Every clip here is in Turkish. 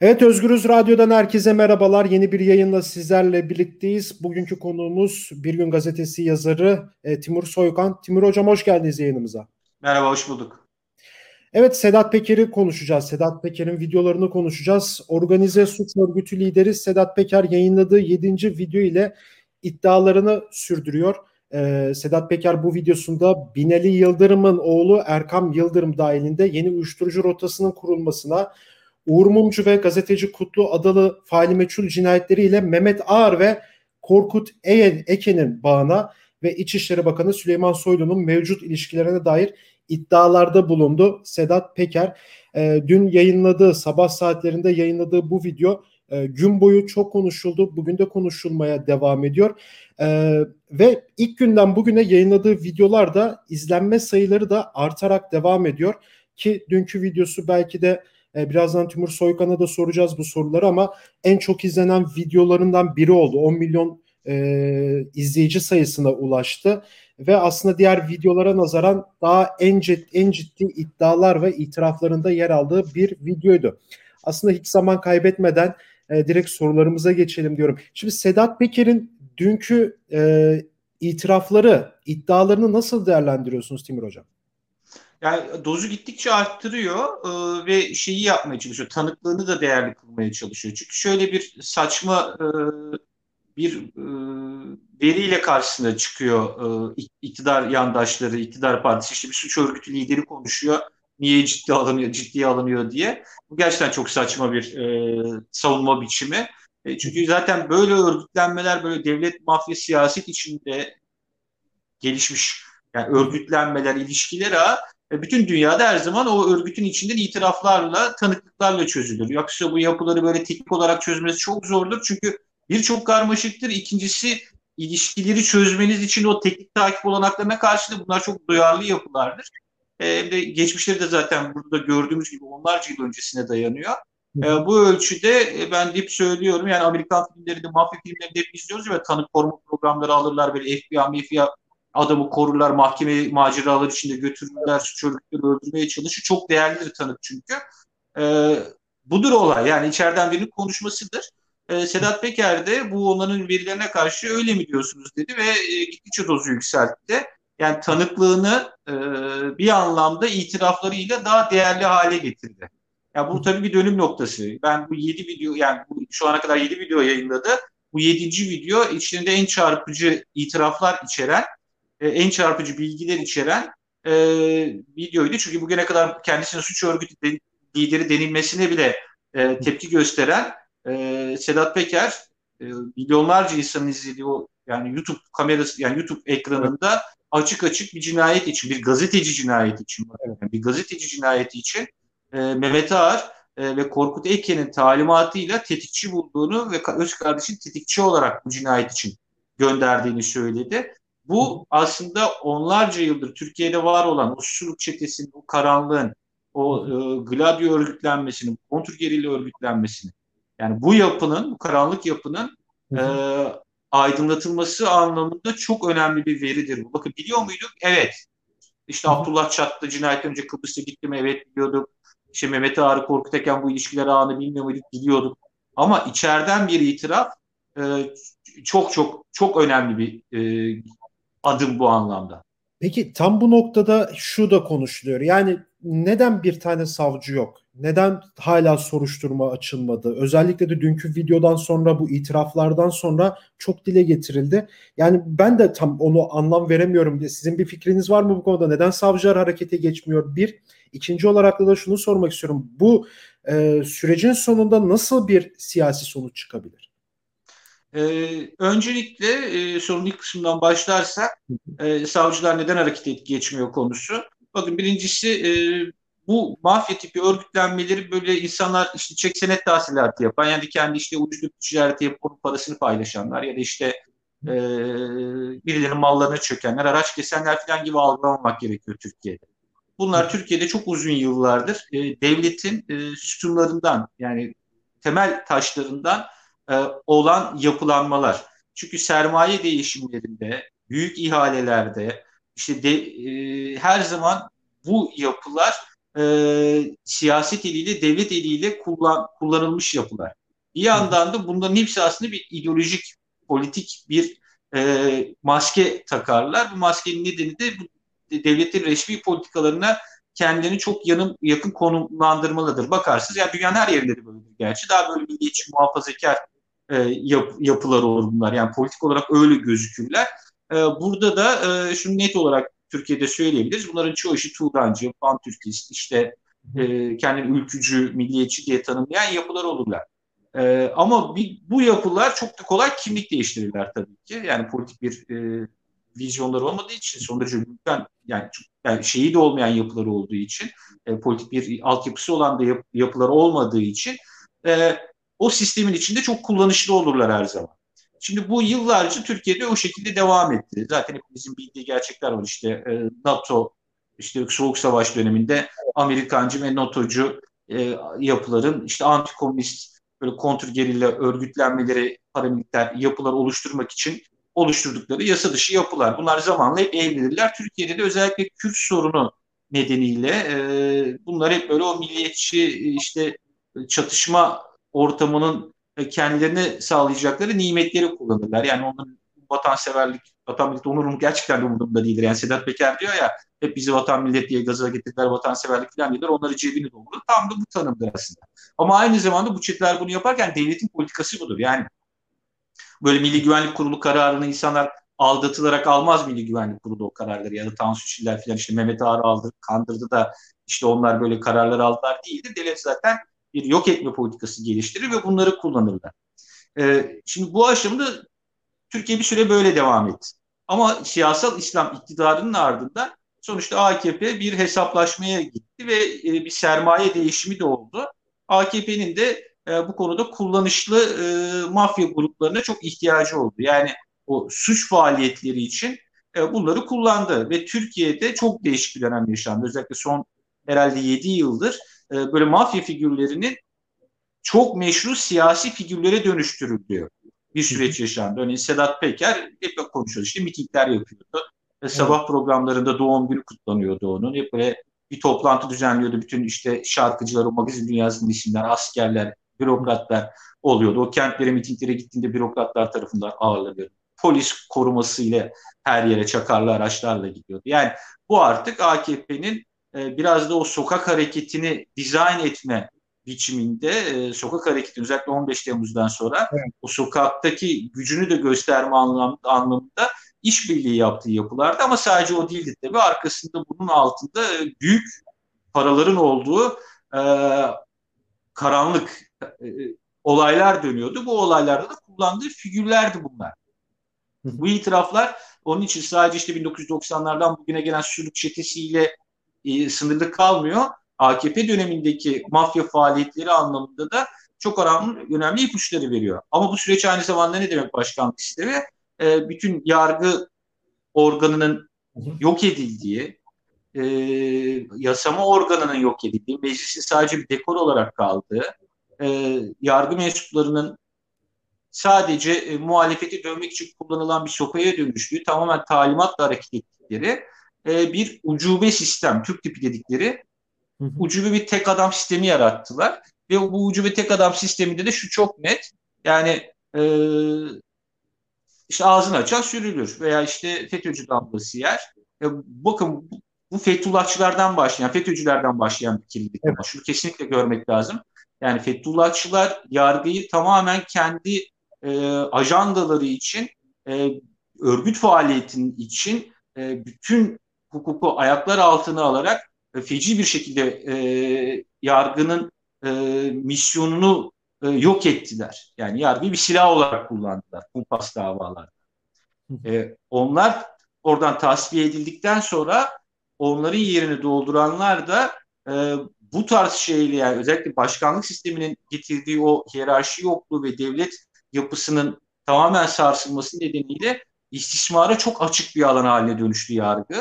Evet Özgürüz Radyo'dan herkese merhabalar. Yeni bir yayınla sizlerle birlikteyiz. Bugünkü konuğumuz Bir Gün Gazetesi yazarı e, Timur Soykan. Timur Hocam hoş geldiniz yayınımıza. Merhaba, hoş bulduk. Evet Sedat Peker'i konuşacağız. Sedat Peker'in videolarını konuşacağız. Organize suç örgütü lideri Sedat Peker yayınladığı 7. video ile iddialarını sürdürüyor. Ee, Sedat Peker bu videosunda Binali Yıldırım'ın oğlu Erkam Yıldırım dahilinde yeni uyuşturucu rotasının kurulmasına, Uğur Mumcu ve gazeteci Kutlu Adalı faili meçhul cinayetleriyle Mehmet Ağar ve Korkut Eken'in bağına ve İçişleri Bakanı Süleyman Soylu'nun mevcut ilişkilerine dair iddialarda bulundu Sedat Peker. E, dün yayınladığı, sabah saatlerinde yayınladığı bu video e, gün boyu çok konuşuldu. Bugün de konuşulmaya devam ediyor. E, ve ilk günden bugüne yayınladığı videolarda izlenme sayıları da artarak devam ediyor. Ki dünkü videosu belki de e, birazdan Timur Soykan'a da soracağız bu soruları ama en çok izlenen videolarından biri oldu. 10 milyon e, izleyici sayısına ulaştı ve aslında diğer videolara nazaran daha en, cid, en ciddi iddialar ve itiraflarında yer aldığı bir videoydu. Aslında hiç zaman kaybetmeden e, direkt sorularımıza geçelim diyorum. Şimdi Sedat Peker'in dünkü e, itirafları, iddialarını nasıl değerlendiriyorsunuz Timur Hocam? Yani dozu gittikçe arttırıyor e, ve şeyi yapmaya çalışıyor. Tanıklığını da değerli kılmaya çalışıyor. Çünkü şöyle bir saçma e, bir e, veriyle karşısına çıkıyor e, iktidar yandaşları, iktidar partisi işte bir suç örgütü lideri konuşuyor. Niye ciddi alınıyor, ciddiye alınıyor diye. Bu gerçekten çok saçma bir e, savunma biçimi. E, çünkü zaten böyle örgütlenmeler böyle devlet mafya siyaset içinde gelişmiş yani örgütlenmeler, ilişkiler ağı e, bütün dünyada her zaman o örgütün içinden itiraflarla, tanıklıklarla çözülür. Yoksa bu yapıları böyle teknik olarak çözmesi çok zordur. Çünkü birçok karmaşıktır. İkincisi ilişkileri çözmeniz için o teknik takip olanaklarına karşı da bunlar çok duyarlı yapılardır. E, de geçmişleri de zaten burada gördüğümüz gibi onlarca yıl öncesine dayanıyor. E, bu ölçüde e, ben hep söylüyorum yani Amerikan filmlerinde, mafya filmlerinde hep izliyoruz ve tanık koruma programları alırlar böyle FBI, FBI adamı korurlar, mahkeme maceraları içinde götürürler, örgütleri öldürmeye çalışır. Çok değerli bir tanık çünkü. E, budur olay yani içeriden birinin konuşmasıdır. E, Sedat Peker de bu onların verilerine karşı öyle mi diyorsunuz dedi ve e, gittikçe dozu yükseltti. Yani tanıklığını e, bir anlamda itiraflarıyla daha değerli hale getirdi. Ya bu tabii bir dönüm noktası. Ben bu 7 video yani bu, şu ana kadar 7 video yayınladı. Bu 7. video içinde en çarpıcı itiraflar içeren, e, en çarpıcı bilgiler içeren e, videoydu. Çünkü bugüne kadar kendisine suç örgütü de, lideri denilmesine bile e, tepki gösteren e, Sedat Peker e, milyonlarca insanın izlediği o yani YouTube kamerası yani YouTube ekranında açık açık bir cinayet için bir gazeteci cinayeti için yani bir gazeteci cinayeti için e, Mehmet Ağar e, ve Korkut Eken'in talimatıyla tetikçi bulduğunu ve öz kardeşin tetikçi olarak bu cinayet için gönderdiğini söyledi. Bu aslında onlarca yıldır Türkiye'de var olan o suçluluk çetesinin, o karanlığın, o e, Gladio örgütlenmesinin, kontrgerilla örgütlenmesinin yani bu yapının, bu karanlık yapının e, aydınlatılması anlamında çok önemli bir veridir bu. Bakın biliyor muyduk? Evet. İşte Abdullah Çatlı cinayetten önce Kıbrıs'a gitti mi? Evet biliyorduk. İşte Mehmet Ağrı Korkut Eken bu ilişkiler ağını bilmiyor muyduk? Biliyorduk. Ama içeriden bir itiraf e, çok çok çok önemli bir e, adım bu anlamda. Peki tam bu noktada şu da konuşuluyor. Yani neden bir tane savcı yok? Neden hala soruşturma açılmadı? Özellikle de dünkü videodan sonra bu itiraflardan sonra çok dile getirildi. Yani ben de tam onu anlam veremiyorum. Sizin bir fikriniz var mı bu konuda? Neden savcılar harekete geçmiyor? Bir. ikinci olarak da şunu sormak istiyorum. Bu e, sürecin sonunda nasıl bir siyasi sonuç çıkabilir? Ee, öncelikle e, sorunun ilk kısmından başlarsak e, savcılar neden harekete geçmiyor konusu. Bakın birincisi e, bu mafya tipi örgütlenmeleri böyle insanlar işte çek senet tahsilatı yapan yani kendi işte uyuşturucu ticareti yapıp onun parasını paylaşanlar ya da işte e, birilerinin mallarına çökenler, araç kesenler falan gibi algılamamak gerekiyor Türkiye'de. Bunlar Türkiye'de çok uzun yıllardır e, devletin e, sütunlarından yani temel taşlarından e, olan yapılanmalar. Çünkü sermaye değişimlerinde, büyük ihalelerde işte de, e, her zaman bu yapılar e, siyaset eliyle, devlet eliyle kullan, kullanılmış yapılar. Bir yandan da bunların hepsi aslında bir ideolojik, politik bir e, maske takarlar. Bu maskenin nedeni de bu devletin resmi politikalarına kendilerini çok yanım, yakın konumlandırmalıdır. Bakarsınız yani dünyanın her yerinde de böyledir gerçi. Daha böyle milliyetçi muhafazakar e, yap, yapılar olur bunlar. Yani politik olarak öyle gözükürler. E, burada da e, şunu net olarak Türkiye'de söyleyebiliriz. Bunların çoğu işi Tuğdancı, Pantürkist, işte e, kendini ülkücü, milliyetçi diye tanımlayan yapılar olurlar. E, ama bir, bu yapılar çok da kolay kimlik değiştirirler tabii ki. Yani politik bir e, vizyonları olmadığı için son derece lütfen yani, yani şeyi de olmayan yapıları olduğu için e, politik bir altyapısı olan da yap, yapılar olmadığı için e, o sistemin içinde çok kullanışlı olurlar her zaman. Şimdi bu yıllarca Türkiye'de o şekilde devam etti. Zaten hepimizin bildiği gerçekler var. İşte e, NATO, işte Soğuk Savaş döneminde Amerikancı ve NATO'cu e, yapıların işte antikomünist böyle kontrgerilla örgütlenmeleri, paramiliter yapılar oluşturmak için oluşturdukları yasa dışı yapılar. Bunlar zamanla hep evlenirler. Türkiye'de de özellikle Kürt sorunu nedeniyle e, bunlar hep böyle o milliyetçi işte çatışma ortamının kendilerine sağlayacakları nimetleri kullanırlar. Yani onun vatanseverlik, vatan millet onurunun gerçekten de umurumda değildir. Yani Sedat Peker diyor ya hep bizi vatan millet diye gaza getirdiler, vatanseverlik falan diyorlar. Onları cebini doldurur. Tam da bu tanımdır aslında. Ama aynı zamanda bu çetler bunu yaparken devletin politikası budur. Yani böyle Milli Güvenlik Kurulu kararını insanlar aldatılarak almaz Milli Güvenlik Kurulu o kararları ya da Tansu Çiller falan işte Mehmet Ağar aldı, kandırdı da işte onlar böyle kararlar aldılar değildir. Devlet zaten bir yok etme politikası geliştirir ve bunları kullanırlar. Ee, şimdi bu aşamada Türkiye bir süre böyle devam etti. Ama siyasal İslam iktidarının ardından sonuçta AKP bir hesaplaşmaya gitti ve e, bir sermaye değişimi de oldu. AKP'nin de e, bu konuda kullanışlı e, mafya gruplarına çok ihtiyacı oldu. Yani o suç faaliyetleri için e, bunları kullandı ve Türkiye'de çok değişik bir dönem yaşandı. Özellikle son herhalde 7 yıldır e, böyle mafya figürlerinin çok meşru siyasi figürlere dönüştürüldüğü bir süreç yaşandı. Örneğin Sedat Peker hep konuşuyordu. İşte mitingler yapıyordu. Evet. Sabah programlarında doğum günü kutlanıyordu onun. Hep böyle bir toplantı düzenliyordu. Bütün işte şarkıcılar, o magazin dünyasının isimler, askerler, bürokratlar oluyordu. O kentlere, mitinglere gittiğinde bürokratlar tarafından ağırlanıyordu. Polis koruması ile her yere çakarlı araçlarla gidiyordu. Yani bu artık AKP'nin e, biraz da o sokak hareketini dizayn etme biçiminde e, sokak hareketi özellikle 15 Temmuz'dan sonra evet. o sokaktaki gücünü de gösterme anlamında, anlamında işbirliği yaptığı yapılardı ama sadece o değildi tabii arkasında bunun altında büyük paraların olduğu e, karanlık e, olaylar dönüyordu. Bu olaylarda da kullandığı figürlerdi bunlar. Bu itiraflar onun için sadece işte 1990'lardan bugüne gelen sürük çetesiyle e, sınırlı kalmıyor. AKP dönemindeki mafya faaliyetleri anlamında da çok önemli, önemli ipuçları veriyor. Ama bu süreç aynı zamanda ne demek başkanlık sistemi? E, bütün yargı organının yok edildiği, e, yasama organının yok edildiği, meclisin sadece bir dekor olarak kaldığı, e, yargı mensuplarının sadece e, muhalefeti dövmek için kullanılan bir sopaya dönüştüğü, tamamen talimatla hareket ettikleri e, bir ucube sistem, Türk tipi dedikleri ucube bir tek adam sistemi yarattılar. Ve bu ucube tek adam sisteminde de şu çok net. Yani e, işte ağzını açar sürülür veya işte FETÖ'cü damgası yer. E, bakın bu, Fethullahçılardan başlayan, FETÖ'cülerden başlayan bir kirlilik evet. Şunu kesinlikle görmek lazım. Yani Fethullahçılar yargıyı tamamen kendi e, ajandaları için, e, örgüt faaliyetinin için e, bütün hukuku ayaklar altına alarak e, feci bir şekilde e, yargının e, misyonunu e, yok ettiler. Yani yargıyı bir silah olarak kullandılar kumpas davalarda. E, onlar oradan tasfiye edildikten sonra onların yerini dolduranlar da e, bu tarz şeyle yani özellikle başkanlık sisteminin getirdiği o hiyerarşi yokluğu ve devlet yapısının tamamen sarsılması nedeniyle istismara çok açık bir alan haline dönüştü yargı.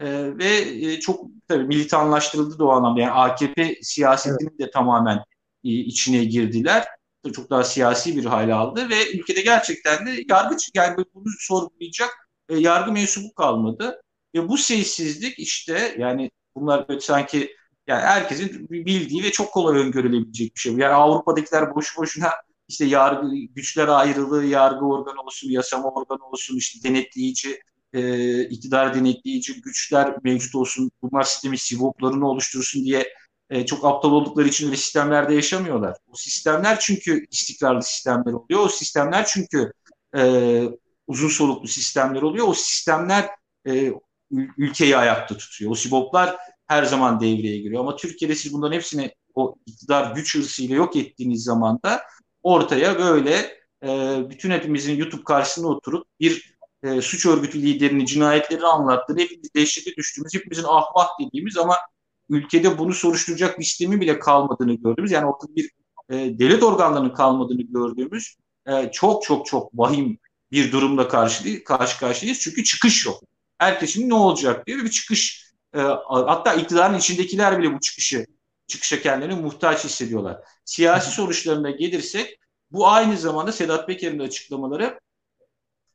E, ve e, çok tabii militanlaştırıldı da o anlamda. Yani AKP siyasetinin evet. de tamamen e, içine girdiler. Çok daha siyasi bir hale aldı ve ülkede gerçekten de yargı yani bunu sorgulayacak e, yargı mensubu kalmadı. Ve bu sessizlik işte yani bunlar böyle sanki Yani herkesin bildiği ve çok kolay öngörülebilecek bir şey. Yani Avrupa'dakiler boşu boşuna işte yargı güçler ayrılığı, yargı organı olsun, yasama organı olsun, işte denetleyici, e, iktidar denetleyici güçler mevcut olsun, bunlar sistemi sivoplarını oluştursun diye e, çok aptal oldukları için öyle sistemlerde yaşamıyorlar. O sistemler çünkü istikrarlı sistemler oluyor. O sistemler çünkü e, uzun soluklu sistemler oluyor. O sistemler e, ülkeyi ayakta tutuyor. O siboplar her zaman devreye giriyor. Ama Türkiye'de siz bunların hepsini o iktidar güç hırsıyla yok ettiğiniz zaman da ortaya böyle e, bütün hepimizin YouTube karşısına oturup bir e, suç örgütü liderinin cinayetleri anlattığını, hepimiz dehşete düştüğümüz, hepimizin ahvah dediğimiz ama ülkede bunu soruşturacak bir sistemin bile kalmadığını gördüğümüz, yani ortada bir e, devlet organlarının kalmadığını gördüğümüz e, çok çok çok vahim bir durumla karşı, karşı karşıyayız. Çünkü çıkış yok. Herkesin ne olacak diye bir çıkış. E, hatta iktidarın içindekiler bile bu çıkışı çıkışa kendilerini muhtaç hissediyorlar. Siyasi sonuçlarına gelirsek bu aynı zamanda Sedat Peker'in açıklamaları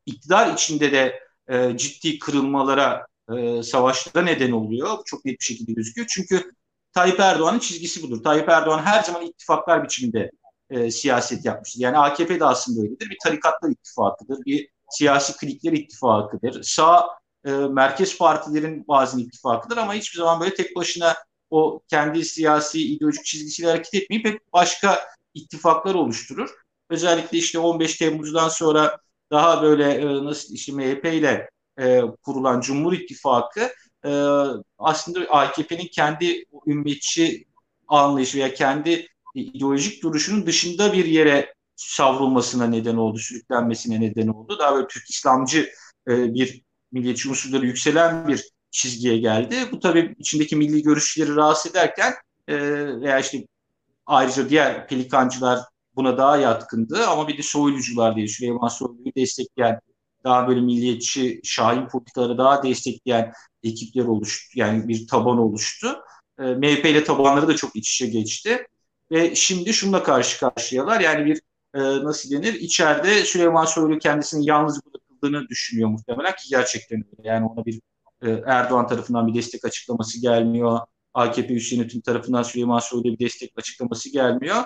iktidar içinde de e, ciddi kırılmalara, e, savaşlara neden oluyor. Çok net bir şekilde gözüküyor. Çünkü Tayyip Erdoğan'ın çizgisi budur. Tayyip Erdoğan her zaman ittifaklar biçiminde e, siyaset yapmıştır. Yani AKP de aslında öyledir. Bir tarikatlar ittifakıdır, bir siyasi klikler ittifakıdır. Sağ e, merkez partilerin bazı ittifakıdır ama hiçbir zaman böyle tek başına o kendi siyasi ideolojik çizgisiyle hareket etmeyip hep başka ittifaklar oluşturur. Özellikle işte 15 Temmuz'dan sonra daha böyle e, nasıl işte MHP ile e, kurulan Cumhur İttifakı e, aslında AKP'nin kendi ümmetçi anlayışı veya kendi ideolojik duruşunun dışında bir yere savrulmasına neden oldu, sürüklenmesine neden oldu. Daha böyle Türk İslamcı e, bir milliyetçi unsurları yükselen bir çizgiye geldi. Bu tabii içindeki milli görüşleri rahatsız ederken e, veya işte ayrıca diğer pelikancılar buna daha yatkındı ama bir de soylucular diye Süleyman Soylu'yu destekleyen daha böyle milliyetçi şahin politikaları daha destekleyen ekipler oluştu. Yani bir taban oluştu. E, MHP ile tabanları da çok iç içe geçti. Ve şimdi şununla karşı karşıyalar. Yani bir e, nasıl denir? İçeride Süleyman Soylu kendisini yalnız bırakıldığını düşünüyor muhtemelen ki gerçekten öyle. Yani ona bir e, Erdoğan tarafından bir destek açıklaması gelmiyor. AKP üst yönetim tarafından Süleyman Soylu'ya bir destek açıklaması gelmiyor.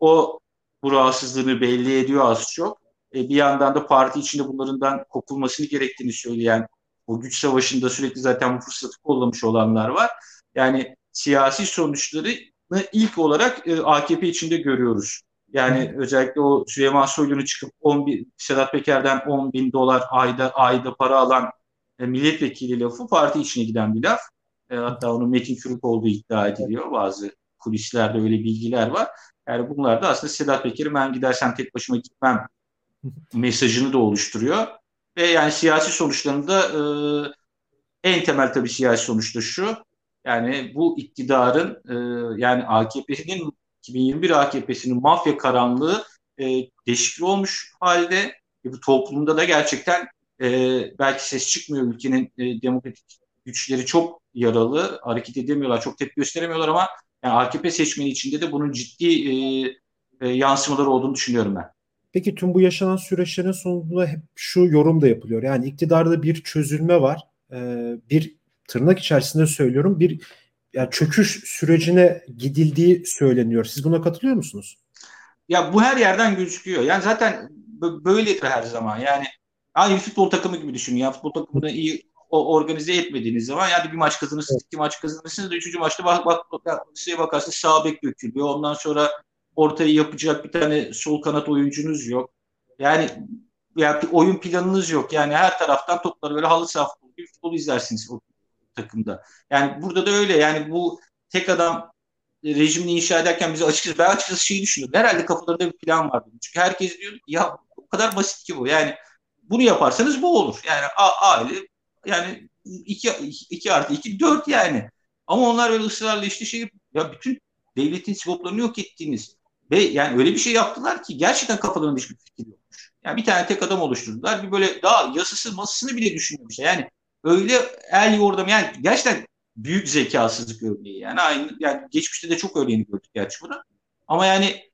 O bu rahatsızlığını belli ediyor az çok. E, bir yandan da parti içinde bunlarından kopulmasını gerektiğini söyleyen o güç savaşında sürekli zaten bu fırsatı kollamış olanlar var. Yani siyasi sonuçları ilk olarak e, AKP içinde görüyoruz. Yani Hı. özellikle o Süleyman Soylu'nu çıkıp 10 bin, Sedat Peker'den 10 bin dolar ayda ayda para alan e, milletvekili lafı parti içine giden bir laf. E, hatta onun Metin Çürük olduğu iddia ediliyor. Bazı kulislerde öyle bilgiler var. Yani bunlar da aslında Sedat Peker'i ben gidersen tek başıma gitmem mesajını da oluşturuyor. Ve yani siyasi sonuçlarında e, en temel tabii siyasi sonuçta şu. Yani bu iktidarın e, yani AKP'nin 2021 AKP'sinin mafya karanlığı e, deşifre olmuş halde. E, bu toplumda da gerçekten e, belki ses çıkmıyor ülkenin e, demokratik güçleri çok yaralı, hareket edemiyorlar, çok tepki gösteremiyorlar ama yani AKP seçmeni içinde de bunun ciddi e, e, yansımaları olduğunu düşünüyorum ben. Peki tüm bu yaşanan süreçlerin sonunda hep şu yorum da yapılıyor. Yani iktidarda bir çözülme var. Ee, bir tırnak içerisinde söylüyorum bir yani çöküş sürecine gidildiği söyleniyor. Siz buna katılıyor musunuz? Ya bu her yerden gözüküyor. Yani zaten böyledir her zaman. Yani aynı futbol takımı gibi düşünün. Ya futbol takımını iyi organize etmediğiniz zaman yani bir maç kazanırsınız, iki maç kazanırsınız da üçüncü maçta bak, bak, bak şeye bakarsınız sağ bek dökülüyor. Ondan sonra ortayı yapacak bir tane sol kanat oyuncunuz yok. Yani ya oyun planınız yok. Yani her taraftan topları böyle halı saha futbolu gibi futbol izlersiniz o takımda. Yani burada da öyle. Yani bu tek adam rejimini inşa ederken bize açıkçası ben açıkçası şeyi düşünüyorum. Herhalde kafalarında bir plan vardı. Çünkü herkes diyor ya o kadar basit ki bu. Yani bunu yaparsanız bu olur. Yani aile yani 2 2 artı 2 4 yani. Ama onlar böyle ısrarla işte şey ya bütün devletin sigortalarını yok ettiğiniz ve yani öyle bir şey yaptılar ki gerçekten kafalarında hiçbir fikir yokmuş. Yani bir tane tek adam oluşturdular. Bir böyle daha yasası masasını bile düşünmemişler. Yani öyle el yordam yani gerçekten büyük zekasızlık örneği. Yani aynı yani geçmişte de çok örneğini gördük gerçi bunu. Ama yani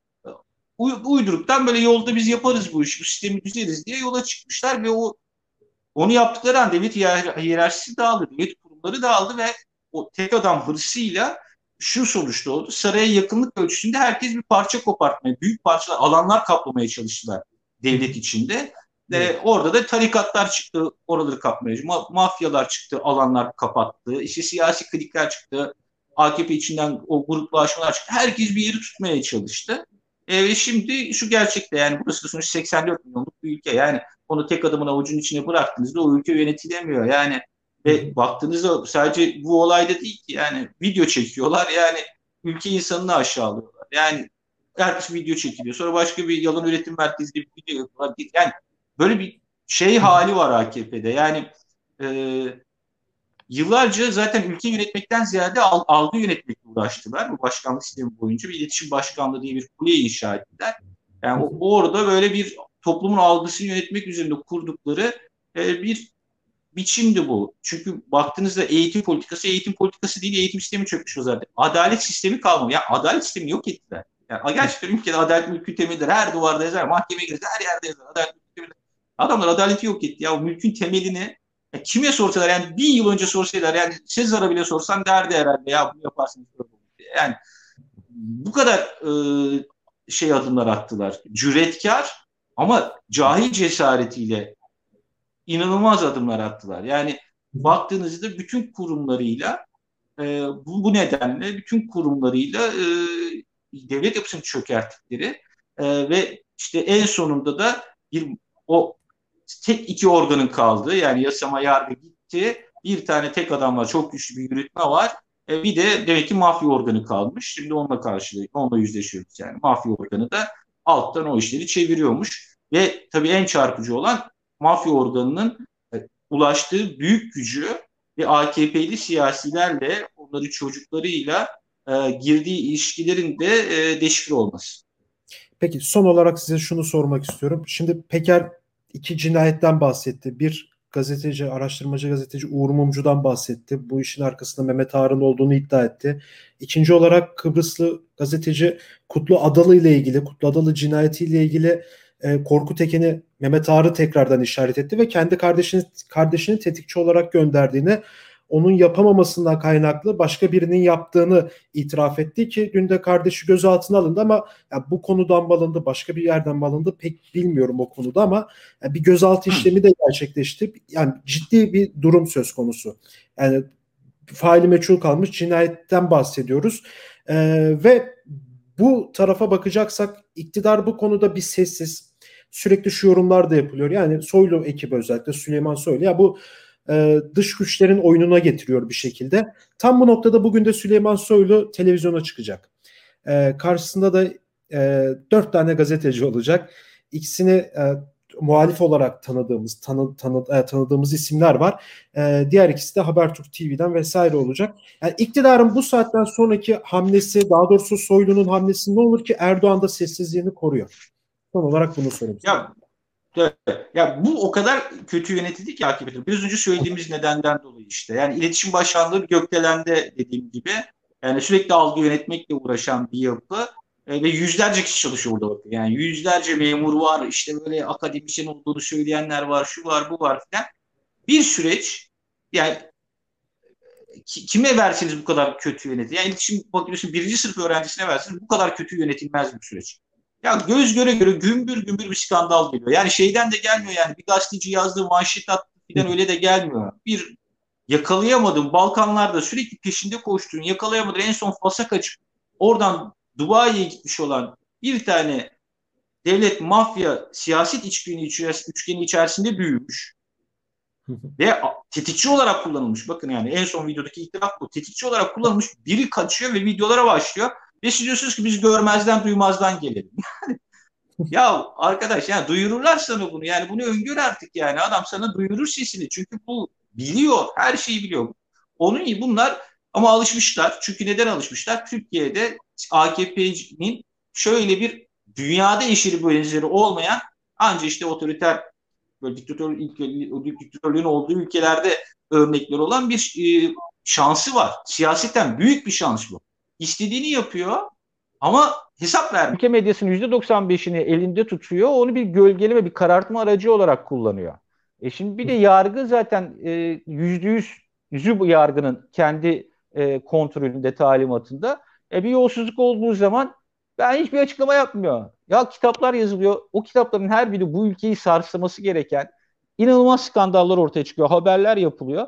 uyduruktan böyle yolda biz yaparız bu işi, bu sistemi düzeriz diye yola çıkmışlar ve o onu yaptıkları an devlet hiyerarşisi dağıldı, devlet kurumları dağıldı ve o tek adam hırsıyla şu sonuçta oldu. Saraya yakınlık ölçüsünde herkes bir parça kopartmaya, büyük parçalar, alanlar kaplamaya çalıştılar devlet içinde. Evet. orada da tarikatlar çıktı, oraları kapmaya. Ma- mafyalar çıktı, alanlar kapattı. İşte siyasi klikler çıktı. AKP içinden o gruplaşmalar çıktı. Herkes bir yeri tutmaya çalıştı. E, şimdi şu gerçekte yani burası da sonuç 84 milyonluk bir ülke. Yani onu tek adamın avucunun içine bıraktığınızda o ülke yönetilemiyor. Yani ve baktığınızda sadece bu olayda değil ki yani video çekiyorlar yani ülke insanını aşağılıyorlar. Yani herkes video çekiliyor. Sonra başka bir yalan üretim merkezinde bir video yapıyorlar. Yani böyle bir şey hali var AKP'de. Yani e, yıllarca zaten ülke yönetmekten ziyade al, algı yönetmekle uğraştılar. Bu başkanlık sistemi boyunca bir iletişim başkanlığı diye bir kule inşa ettiler. Yani o, orada böyle bir toplumun algısını yönetmek üzerinde kurdukları e, bir biçimdi bu. Çünkü baktığınızda eğitim politikası eğitim politikası değil eğitim sistemi çökmüş o zaten. Adalet sistemi kalmadı. Ya yani adalet sistemi yok ettiler. Yani gerçekten ülkede adalet mülkün temelidir. Her duvarda yazar, mahkemeye girer, her yerde yazar. Adalet mülkün temelidir. Adamlar adaleti yok etti. Ya mülkün temelini ya kime sorsalar yani bir yıl önce sorsalar yani Sezar'a bile sorsan derdi herhalde ya bunu yaparsınız. Yani bu kadar e, şey adımlar attılar. Cüretkar ama cahil cesaretiyle inanılmaz adımlar attılar. Yani baktığınızda bütün kurumlarıyla e, bu, bu nedenle bütün kurumlarıyla e, devlet yapısını çökerttikleri e, ve işte en sonunda da bir o tek iki organın kaldığı yani yasama yargı gitti. Bir tane tek adamla çok güçlü bir yürütme var. E, bir de demek ki mafya organı kalmış. Şimdi onunla karşılıyor, onunla yüzleşiyoruz yani. Mafya organı da alttan o işleri çeviriyormuş. Ve tabii en çarpıcı olan mafya organının e, ulaştığı büyük gücü ve AKP'li siyasilerle, onların çocuklarıyla e, girdiği ilişkilerin de e, deşifre olması. Peki son olarak size şunu sormak istiyorum. Şimdi Peker iki cinayetten bahsetti. Bir gazeteci, araştırmacı gazeteci Uğur Mumcu'dan bahsetti. Bu işin arkasında Mehmet Ağar'ın olduğunu iddia etti. İkinci olarak Kıbrıslı gazeteci Kutlu Adalı ile ilgili, Kutlu Adalı cinayetiyle ilgili e, Korkut Eken'i Mehmet Ağar'ı tekrardan işaret etti ve kendi kardeşini, kardeşini tetikçi olarak gönderdiğini onun yapamamasından kaynaklı başka birinin yaptığını itiraf etti ki dün de kardeşi gözaltına alındı ama ya bu konudan mı alındı başka bir yerden mi alındı pek bilmiyorum o konuda ama ya bir gözaltı işlemi de gerçekleşti. Yani ciddi bir durum söz konusu. Yani faili meçhul kalmış cinayetten bahsediyoruz. Ee, ve bu tarafa bakacaksak iktidar bu konuda bir sessiz sürekli şu yorumlar da yapılıyor. Yani Soylu ekibi özellikle Süleyman Soylu ya bu e, dış güçlerin oyununa getiriyor bir şekilde. Tam bu noktada bugün de Süleyman Soylu televizyona çıkacak. E, karşısında da e, dört tane gazeteci olacak. İkisini muhalif olarak tanıdığımız tanı, tanı, tanıdığımız isimler var. Diğer ikisi de Habertürk TV'den vesaire olacak. Yani iktidarın bu saatten sonraki hamlesi, daha doğrusu Soylu'nun hamlesi ne olur ki Erdoğan da sessizliğini koruyor. Son olarak bunu sorayım. Ya Ya bu o kadar kötü yönetildi ki AKP'de. Biraz önce söylediğimiz nedenden dolayı işte. Yani iletişim başkanlığı gökdelende dediğim gibi. Yani sürekli algı yönetmekle uğraşan bir yapı. E, ve yüzlerce kişi çalışıyor burada bakın. Yani yüzlerce memur var. işte böyle akademisyen olduğunu söyleyenler var. Şu var bu var filan. Bir süreç yani kime verseniz bu kadar kötü yönetir. Yani iletişim bakıyorsun birinci sınıf öğrencisine verseniz bu kadar kötü yönetilmez bir süreç. Ya göz göre göre gümbür gümbür bir skandal geliyor. Yani şeyden de gelmiyor yani bir gazeteci yazdığı manşet attı falan öyle de gelmiyor. Bir yakalayamadın Balkanlarda sürekli peşinde koştuğun yakalayamadın en son Fas'a kaçıp oradan Dubai'ye gitmiş olan bir tane devlet mafya siyaset içgeni, üçgeni içerisinde büyümüş. Ve tetikçi olarak kullanılmış. Bakın yani en son videodaki itiraf bu. Tetikçi olarak kullanılmış. Biri kaçıyor ve videolara başlıyor. Ve siz diyorsunuz ki biz görmezden duymazdan gelelim. ya arkadaş yani duyururlar sana bunu. Yani bunu öngör artık yani. Adam sana duyurur sesini. Çünkü bu biliyor. Her şeyi biliyor. Onun gibi bunlar ama alışmışlar. Çünkü neden alışmışlar? Türkiye'de AKP'nin şöyle bir dünyada eşiri benzeri olmayan ancak işte otoriter böyle diktatör, diktatörlüğün olduğu ülkelerde örnekler olan bir e, şansı var. Siyaseten büyük bir şans bu istediğini yapıyor ama hesap vermiyor. Ülke medyasının %95'ini elinde tutuyor. Onu bir gölgeleme, bir karartma aracı olarak kullanıyor. E şimdi bir de yargı zaten e, yüzde yüz yüzü bu yargının kendi e, kontrolünde, talimatında. E, bir yolsuzluk olduğu zaman ben hiçbir açıklama yapmıyor. Ya kitaplar yazılıyor. O kitapların her biri bu ülkeyi sarsması gereken inanılmaz skandallar ortaya çıkıyor. Haberler yapılıyor.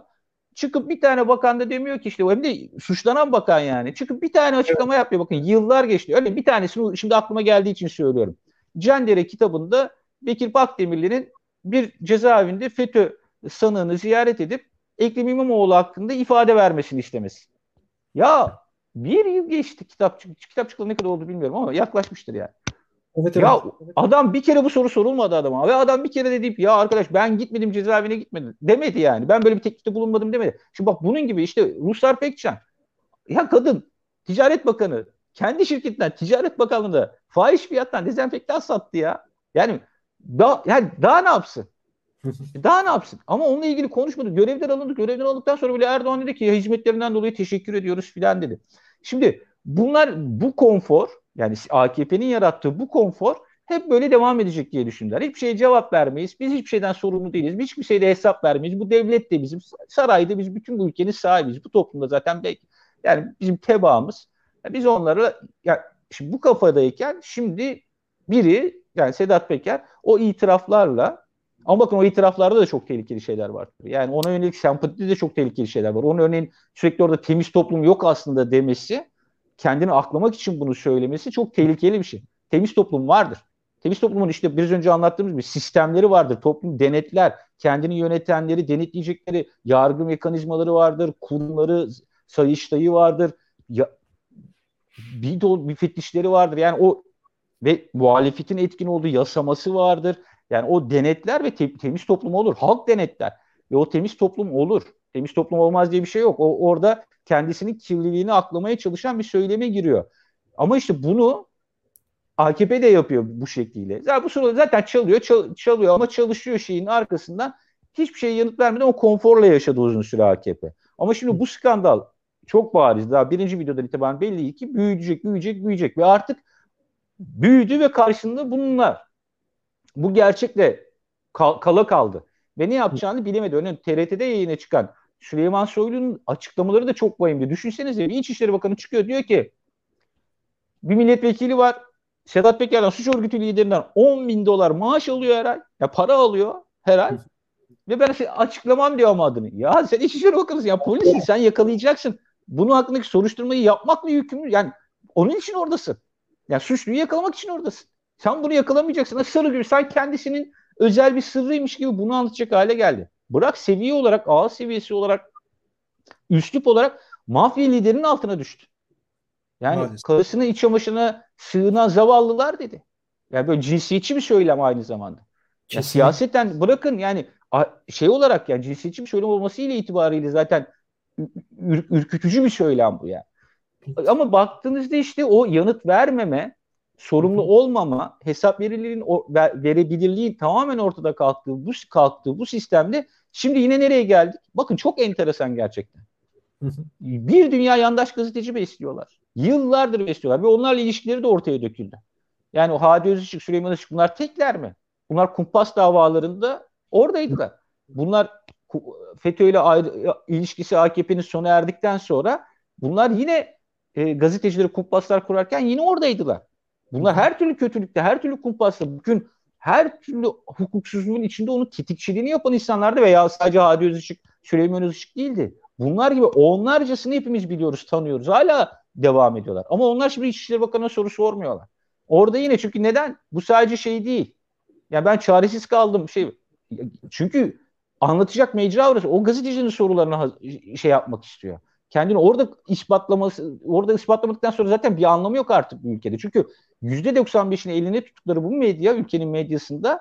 Çıkıp bir tane bakan da demiyor ki işte hem de suçlanan bakan yani. Çıkıp bir tane açıklama evet. yapıyor. Bakın yıllar geçti. Öyle bir tanesini şimdi aklıma geldiği için söylüyorum. Cendere kitabında Bekir Bakdemirli'nin bir cezaevinde FETÖ sanığını ziyaret edip Ekrem İmamoğlu hakkında ifade vermesini istemesi. Ya bir yıl geçti kitap kitap çıkalı ne kadar oldu bilmiyorum ama yaklaşmıştır yani. Evet, ya evet. adam bir kere bu soru sorulmadı adama ve adam bir kere de deyip ya arkadaş ben gitmedim cezaevine gitmedim demedi yani. Ben böyle bir teklifte bulunmadım demedi. Şimdi bak bunun gibi işte Ruslar Pekcan ya kadın Ticaret Bakanı kendi şirketinden Ticaret Bakanlığı'nda fahiş fiyattan dezenfektan sattı ya. Yani daha, yani daha ne yapsın? Daha ne yapsın? Ama onunla ilgili konuşmadı. Görevden alındı. Görevden alındıktan sonra bile Erdoğan dedi ki hizmetlerinden dolayı teşekkür ediyoruz filan dedi. Şimdi bunlar bu konfor yani AKP'nin yarattığı bu konfor hep böyle devam edecek diye düşündüler. Hiçbir şeye cevap vermeyiz. Biz hiçbir şeyden sorumlu değiliz. Hiçbir şeyde hesap vermeyiz. Bu devlet de bizim. Sarayda biz bütün bu ülkenin sahibiyiz. Bu toplumda zaten belki yani bizim tebaamız. Yani biz onları yani şimdi bu kafadayken şimdi biri yani Sedat Peker o itiraflarla ama bakın o itiraflarda da çok tehlikeli şeyler var. Yani ona yönelik sempatide de çok tehlikeli şeyler var. Onun örneğin sürekli orada temiz toplum yok aslında demesi, kendini aklamak için bunu söylemesi çok tehlikeli bir şey. Temiz toplum vardır. Temiz toplumun işte biraz önce anlattığımız gibi sistemleri vardır. Toplum denetler, kendini yönetenleri, denetleyecekleri yargı mekanizmaları vardır, kurumları, sayıştayı vardır. Ya, bir dolu müfettişleri vardır. Yani o ve muhalefetin etkin olduğu yasaması vardır. Yani o denetler ve te- temiz toplum olur. Halk denetler. Ve o temiz toplum olur. Temiz toplum olmaz diye bir şey yok. O orada kendisinin kirliliğini aklamaya çalışan bir söyleme giriyor. Ama işte bunu AKP de yapıyor bu şekliyle. Zaten bu sırada zaten çalıyor, çal, çalıyor ama çalışıyor şeyin arkasından hiçbir şey yanıt vermeden o konforla yaşadı uzun süre AKP. Ama şimdi bu skandal çok bariz. Daha birinci videodan itibaren belli ki büyüyecek, büyüyecek, büyüyecek ve artık büyüdü ve karşısında bunlar. Bu gerçekle kal- kala kaldı. Ve ne yapacağını bilemedi. Örneğin TRT'de yayına çıkan Süleyman Soylu'nun açıklamaları da çok vahimdi. Düşünsenize bir İçişleri Bakanı çıkıyor diyor ki bir milletvekili var Sedat Peker'den suç örgütü liderinden 10 bin dolar maaş alıyor her ay. Ya para alıyor her ay. Ve ben açıklamam diyor ama adını. Ya sen İçişleri Bakanısın ya polisin sen yakalayacaksın. Bunun hakkındaki soruşturmayı yapmakla yükümlü. Yani onun için oradasın. Yani suçluyu yakalamak için oradasın. Sen bunu yakalamayacaksın. Sırrı gibi sen kendisinin özel bir sırrıymış gibi bunu anlatacak hale geldi. Bırak seviye olarak, ağız seviyesi olarak, üslup olarak mafya liderinin altına düştü. Yani Maalesef. karısını iç çamaşırına sığınan zavallılar dedi. Yani böyle cinsiyetçi bir söylem aynı zamanda. Ya siyaseten bırakın yani şey olarak yani cinsiyetçi bir söylem olması ile itibariyle zaten ür, ürkütücü bir söylem bu yani. Ama baktığınızda işte o yanıt vermeme, sorumlu olmama, hesap verilirliğin, verebilirliğin tamamen ortada kalktığı bu kalktığı bu sistemde şimdi yine nereye geldik? Bakın çok enteresan gerçekten. Bir dünya yandaş gazeteci besliyorlar. Yıllardır besliyorlar ve onlarla ilişkileri de ortaya döküldü. Yani o Hadi Özışık, Süleyman Işık bunlar tekler mi? Bunlar kumpas davalarında oradaydılar. Bunlar FETÖ ile ayrı, ilişkisi AKP'nin sona erdikten sonra bunlar yine e, gazetecileri kumpaslar kurarken yine oradaydılar. Bunlar her türlü kötülükte, her türlü kumpasla, bugün her türlü hukuksuzluğun içinde onun tetikçiliğini yapan insanlardı veya sadece Hadi Özışık, Süleyman Özışık değildi. Bunlar gibi onlarcasını hepimiz biliyoruz, tanıyoruz. Hala devam ediyorlar. Ama onlar şimdi İçişleri Bakanı'na soru sormuyorlar. Orada yine çünkü neden? Bu sadece şey değil. Yani ben çaresiz kaldım. Şey, çünkü anlatacak mecra orası. O gazetecinin sorularına şey yapmak istiyor. Kendini orada ispatlaması, orada ispatlamadıktan sonra zaten bir anlamı yok artık bu ülkede. Çünkü %95'ini elinde tuttukları bu medya, ülkenin medyasında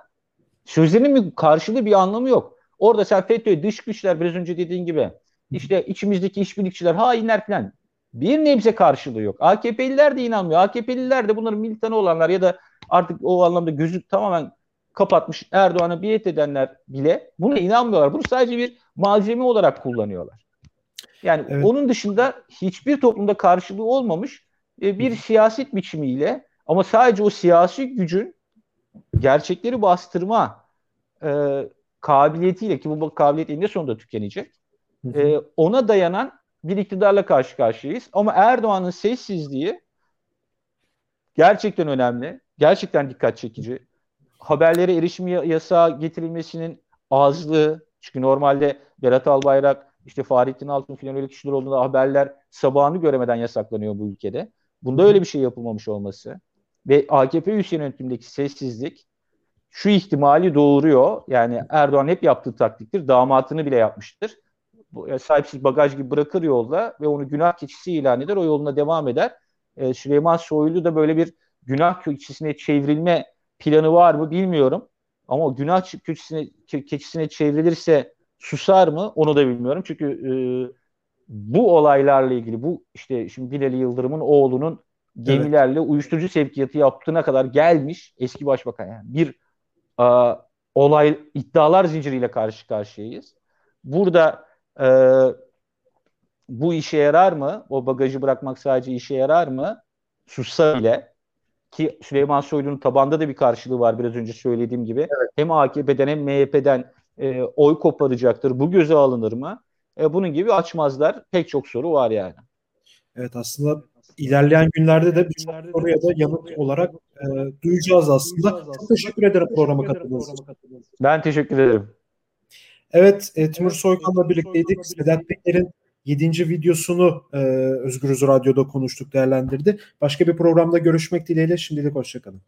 sözlerinin bir karşılığı bir anlamı yok. Orada sen FETÖ, dış güçler biraz önce dediğin gibi işte içimizdeki işbirlikçiler, hainler falan bir nebze karşılığı yok. AKP'liler de inanmıyor. AKP'liler de bunların militanı olanlar ya da artık o anlamda gözü tamamen kapatmış Erdoğan'a biat edenler bile buna inanmıyorlar. Bunu sadece bir malzeme olarak kullanıyorlar. Yani evet. onun dışında hiçbir toplumda karşılığı olmamış e, bir siyaset biçimiyle ama sadece o siyasi gücün gerçekleri bastırma e, kabiliyetiyle ki bu kabiliyet eninde sonunda tükenecek. E, ona dayanan bir iktidarla karşı karşıyayız. Ama Erdoğan'ın sessizliği gerçekten önemli. Gerçekten dikkat çekici. Haberlere erişim yasağı getirilmesinin azlığı. Çünkü normalde Berat Albayrak, işte Fahrettin Altun filan öyle kişiler olduğunda haberler sabahını göremeden yasaklanıyor bu ülkede. Bunda öyle bir şey yapılmamış olması ve AKP üst yönetimindeki sessizlik şu ihtimali doğuruyor. Yani Erdoğan hep yaptığı taktiktir. Damatını bile yapmıştır. Bu, sahipsiz bagaj gibi bırakır yolda ve onu günah keçisi ilan eder. O yoluna devam eder. Ee, Süleyman Soylu da böyle bir günah keçisine çevrilme planı var mı bilmiyorum. Ama o günah keçisine, keçisine çevrilirse susar mı onu da bilmiyorum. Çünkü e, bu olaylarla ilgili bu işte şimdi Binali Yıldırım'ın oğlunun gemilerle evet. uyuşturucu sevkiyatı yaptığına kadar gelmiş eski başbakan yani bir e, olay iddialar zinciriyle karşı karşıyayız. Burada e, bu işe yarar mı? O bagajı bırakmak sadece işe yarar mı? Sussa bile ki Süleyman Soylu'nun tabanda da bir karşılığı var biraz önce söylediğim gibi. Evet. Hem AKP'den hem MHP'den e, oy koparacaktır. Bu göze alınır mı? E, bunun gibi açmazlar. Pek çok soru var yani. Evet aslında ilerleyen günlerde de birçok soruya da yanıt olarak e, duyacağız aslında. Çok teşekkür ederim programa katıldığınız için. Ben teşekkür ederim. Evet, e, Timur Soykan'la birlikteydik. Sedat Peker'in 7. videosunu e, Özgürüz Radyo'da konuştuk, değerlendirdi. Başka bir programda görüşmek dileğiyle şimdilik hoşçakalın.